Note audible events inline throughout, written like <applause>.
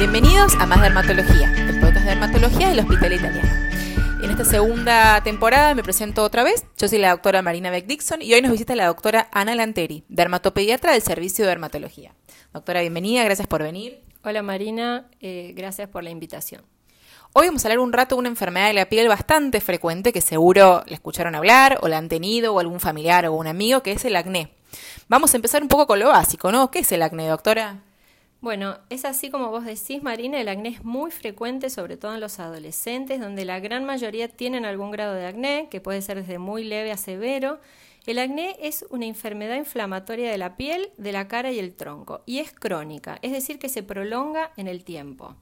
Bienvenidos a Más Dermatología, el podcast de dermatología del Hospital Italiano. En esta segunda temporada me presento otra vez. Yo soy la doctora Marina Beck Dixon y hoy nos visita la doctora Ana Lanteri, dermatopediatra del Servicio de Dermatología. Doctora, bienvenida, gracias por venir. Hola Marina, eh, gracias por la invitación. Hoy vamos a hablar un rato de una enfermedad de la piel bastante frecuente que seguro le escucharon hablar o la han tenido o algún familiar o un amigo, que es el acné. Vamos a empezar un poco con lo básico, ¿no? ¿Qué es el acné, doctora? Bueno, es así como vos decís, Marina, el acné es muy frecuente, sobre todo en los adolescentes, donde la gran mayoría tienen algún grado de acné, que puede ser desde muy leve a severo. El acné es una enfermedad inflamatoria de la piel, de la cara y el tronco, y es crónica, es decir, que se prolonga en el tiempo.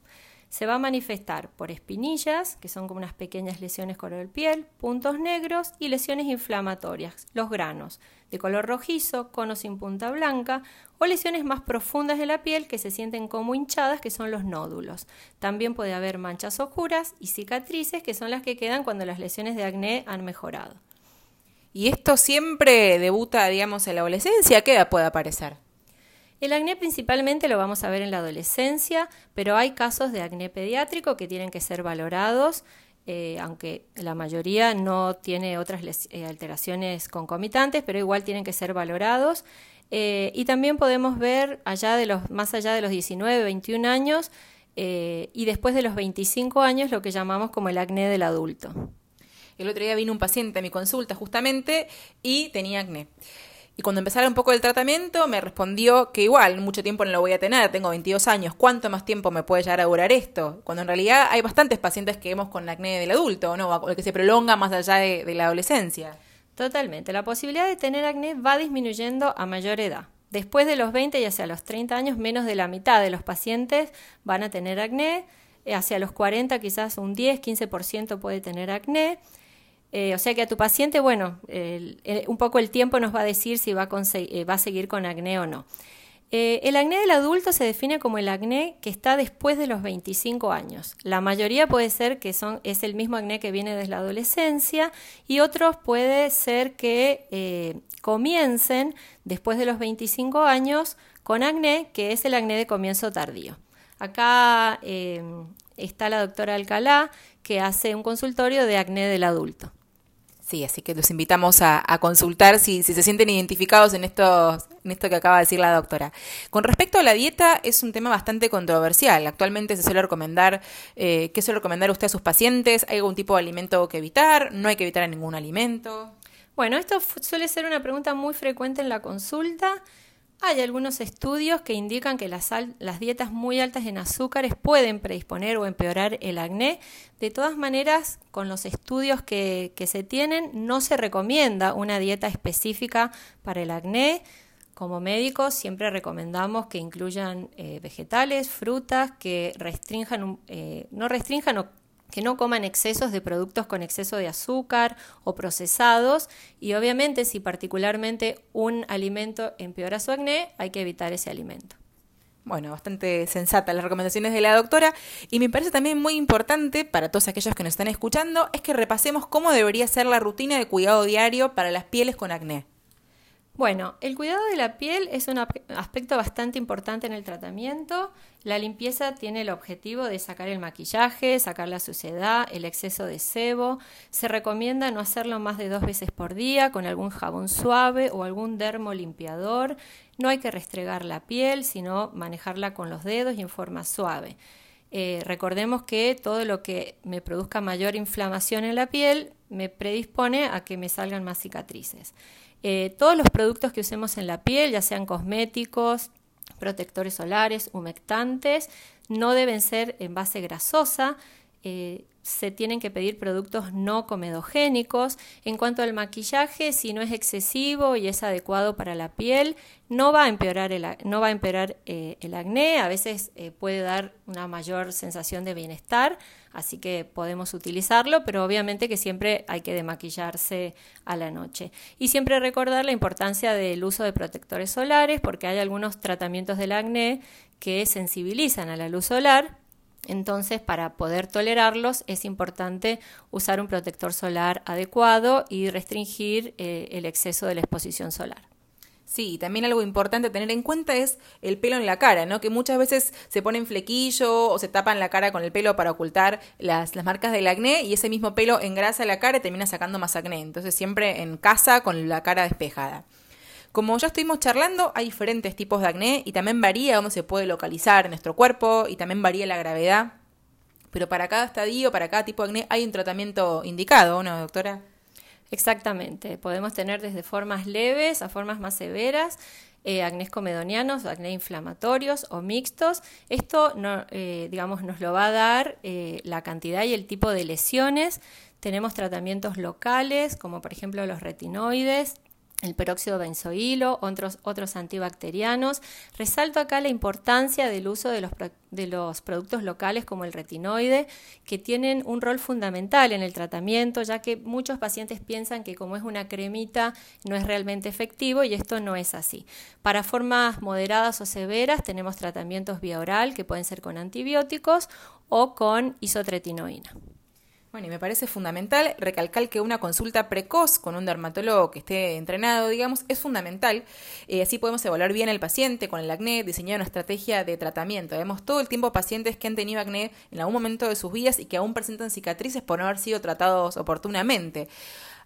Se va a manifestar por espinillas, que son como unas pequeñas lesiones color piel, puntos negros y lesiones inflamatorias, los granos, de color rojizo, conos sin punta blanca, o lesiones más profundas de la piel que se sienten como hinchadas, que son los nódulos. También puede haber manchas oscuras y cicatrices, que son las que quedan cuando las lesiones de acné han mejorado. ¿Y esto siempre debuta, digamos, en la adolescencia? ¿Qué edad puede aparecer? El acné principalmente lo vamos a ver en la adolescencia, pero hay casos de acné pediátrico que tienen que ser valorados, eh, aunque la mayoría no tiene otras eh, alteraciones concomitantes, pero igual tienen que ser valorados. Eh, y también podemos ver allá de los, más allá de los 19, 21 años y después de los 25 años lo que llamamos como el acné del adulto. El otro día vino un paciente a mi consulta justamente y tenía acné. Y cuando empezara un poco el tratamiento, me respondió que igual, mucho tiempo no lo voy a tener, tengo 22 años, ¿cuánto más tiempo me puede llegar a durar esto? Cuando en realidad hay bastantes pacientes que vemos con acné del adulto, ¿no? que se prolonga más allá de, de la adolescencia. Totalmente. La posibilidad de tener acné va disminuyendo a mayor edad. Después de los 20 y hacia los 30 años, menos de la mitad de los pacientes van a tener acné. Hacia los 40 quizás un 10, 15% puede tener acné. Eh, o sea que a tu paciente, bueno, un poco el tiempo nos va a decir si va a, eh, seguir con acné o no. Eh, el acné del adulto se define como el acné que está después de los 25 años. La mayoría puede ser que son, es el mismo acné que viene desde la adolescencia y otros puede ser que comiencen después de los 25 años con acné, que es el acné de comienzo tardío. Acá está la doctora Alcalá, que hace un consultorio de acné del adulto. Sí, así que los invitamos a, consultar si, se sienten identificados en, esto, en esto que acaba de decir la doctora. Con respecto a la dieta, es un tema bastante controversial. Actualmente se suele recomendar, eh, ¿qué suele recomendar usted a sus pacientes? ¿Hay algún tipo de alimento que evitar? ¿No hay que evitar ningún alimento? Bueno, esto suele ser una pregunta muy frecuente en la consulta. Hay algunos estudios que indican que las, dietas muy altas en azúcares pueden predisponer o empeorar el acné. De todas maneras, con los estudios que, se tienen, no se recomienda una dieta específica para el acné. Como médicos siempre recomendamos que incluyan eh, vegetales, frutas, que restrinjan, eh, no restrinjan o que no coman excesos de productos con exceso de azúcar o procesados y obviamente si particularmente un alimento empeora su acné, hay que evitar ese alimento. Bueno, bastante sensata las recomendaciones de la doctora y me parece también muy importante para todos aquellos que nos están escuchando es que repasemos cómo debería ser la rutina de cuidado diario para las pieles con acné. Bueno, el cuidado de la piel es un aspecto bastante importante en el tratamiento. La limpieza tiene el objetivo de sacar el maquillaje, sacar la suciedad, el exceso de sebo. Se recomienda no hacerlo más de dos veces por día con algún jabón suave o algún dermolimpiador. No hay que restregar la piel, sino manejarla con los dedos y en forma suave. Eh, recordemos que todo lo que me produzca mayor inflamación en la piel me predispone a que me salgan más cicatrices. Eh, todos los productos que usemos en la piel, ya sean cosméticos, protectores solares, humectantes, no deben ser en base grasosa. Eh, se tienen que pedir productos no comedogénicos. En cuanto al maquillaje, si no es excesivo y es adecuado para la piel, no va a empeorar el, a eh, acné, a veces puede dar una mayor sensación de bienestar, así que podemos utilizarlo, pero obviamente que siempre hay que demaquillarse a la noche. Y siempre recordar la importancia del uso de protectores solares, porque hay algunos tratamientos del acné que sensibilizan a la luz solar entonces, para poder tolerarlos es importante usar un protector solar adecuado y restringir eh, el exceso de la exposición solar. Sí, también algo importante a tener en cuenta es el pelo en la cara, ¿no? Que muchas veces se ponen flequillo o se tapan la cara con el pelo para ocultar las, las marcas del acné y ese mismo pelo engrasa la cara y termina sacando más acné. Entonces siempre en casa con la cara despejada. Como ya estuvimos charlando, hay diferentes tipos de acné y también varía dónde se puede localizar nuestro cuerpo y también varía la gravedad. Pero para cada estadio, para cada tipo de acné hay un tratamiento indicado, ¿no, doctora? Exactamente, podemos tener desde formas leves a formas más severas, eh, acnés comedonianos, acné inflamatorios o mixtos. Esto, no, eh, digamos, nos lo va a dar eh, la cantidad y el tipo de lesiones. Tenemos tratamientos locales, como por ejemplo los retinoides, el peróxido benzoilo, otros, otros antibacterianos. Resalto acá la importancia del uso de los, de los productos locales como el retinoide, que tienen un rol fundamental en el tratamiento, ya que muchos pacientes piensan que como es una cremita no es realmente efectivo y esto no es así. Para formas moderadas o severas tenemos tratamientos vía oral que pueden ser con antibióticos o con isotretinoína. Bueno, y me parece fundamental recalcar que una consulta precoz con un dermatólogo que esté entrenado, digamos, es fundamental. Eh, así podemos evaluar bien al paciente con el acné, diseñar una estrategia de tratamiento. Vemos todo el tiempo pacientes que han tenido acné en algún momento de sus vidas y que aún presentan cicatrices por no haber sido tratados oportunamente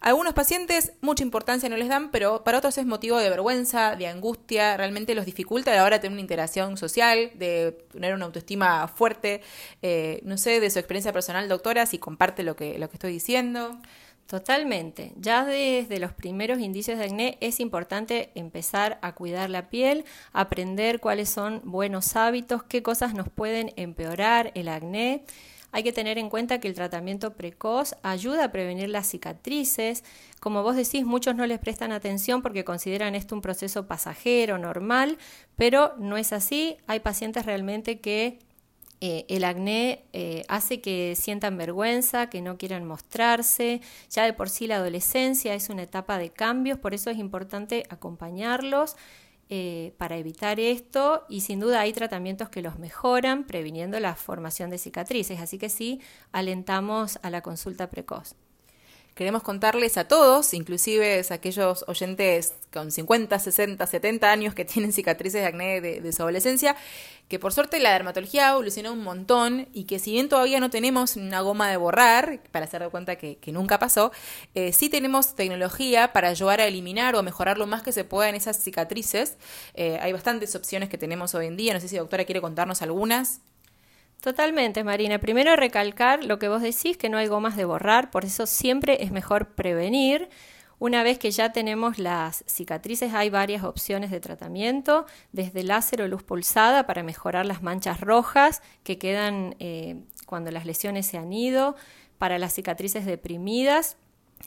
algunos pacientes mucha importancia no les dan, pero para otros es motivo de vergüenza, de angustia, realmente los dificulta a la hora de tener una interacción social, de tener una autoestima fuerte. Eh, no sé, de su experiencia personal, doctora, si comparte lo que, lo que estoy diciendo. Totalmente. Ya desde los primeros indicios de acné es importante empezar a cuidar la piel, aprender cuáles son buenos hábitos, qué cosas nos pueden empeorar el acné. Hay que tener en cuenta que el tratamiento precoz ayuda a prevenir las cicatrices. Como vos decís, muchos no les prestan atención porque consideran esto un proceso pasajero, normal, pero no es así. Hay pacientes realmente que eh, el acné eh, hace que sientan vergüenza, que no quieran mostrarse. Ya de por sí la adolescencia es una etapa de cambios, por eso es importante acompañarlos eh, para evitar esto y sin duda hay tratamientos que los mejoran previniendo la formación de cicatrices, así que sí alentamos a la consulta precoz. Queremos contarles a todos, inclusive a aquellos oyentes con 50, 60, 70 años que <laughs> tienen cicatrices de acné de, su adolescencia, que por suerte la dermatología evolucionó un montón y que si bien todavía no tenemos una goma de borrar, para hacer de cuenta que, nunca pasó, eh, sí tenemos tecnología para ayudar a eliminar o a mejorar lo más que se pueda en esas cicatrices. Eh, hay bastantes opciones que tenemos hoy en día, no sé si doctora quiere contarnos algunas. Totalmente, Marina. Primero recalcar lo que vos decís, que no hay gomas de borrar, por eso siempre es mejor prevenir. Una vez que ya tenemos las cicatrices, hay varias opciones de tratamiento, desde láser o luz pulsada para mejorar las manchas rojas que quedan eh, cuando las lesiones se han ido, para las cicatrices deprimidas.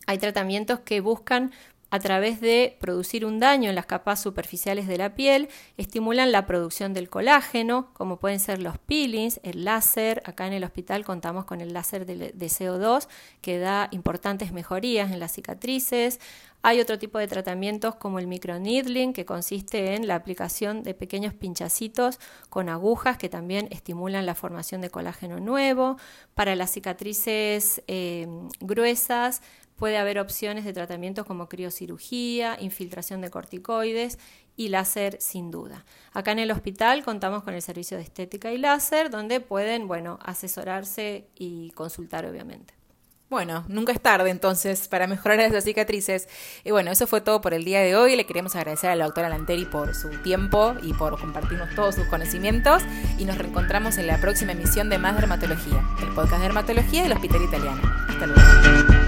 Hay tratamientos que buscan a través de producir un daño en las capas superficiales de la piel, estimulan la producción del colágeno, como pueden ser los peelings, el láser. Acá en el hospital contamos con el láser de, CO2 que da importantes mejorías en las cicatrices. Hay otro tipo de tratamientos como el microneedling, que consiste en la aplicación de pequeños pinchacitos con agujas que también estimulan la formación de colágeno nuevo. Para las cicatrices eh, gruesas Puede haber opciones de tratamientos como criocirugía, infiltración de corticoides y láser sin duda. Acá en el hospital contamos con el servicio de estética y láser donde pueden, bueno, asesorarse y consultar obviamente. Bueno, nunca es tarde entonces para mejorar esas cicatrices. Y bueno, eso fue todo por el día de hoy. Le queremos agradecer a la doctora Lanteri por su tiempo y por compartirnos todos sus conocimientos. Y nos reencontramos en la próxima emisión de Más Dermatología, el podcast de dermatología del Hospital Italiano. Hasta luego.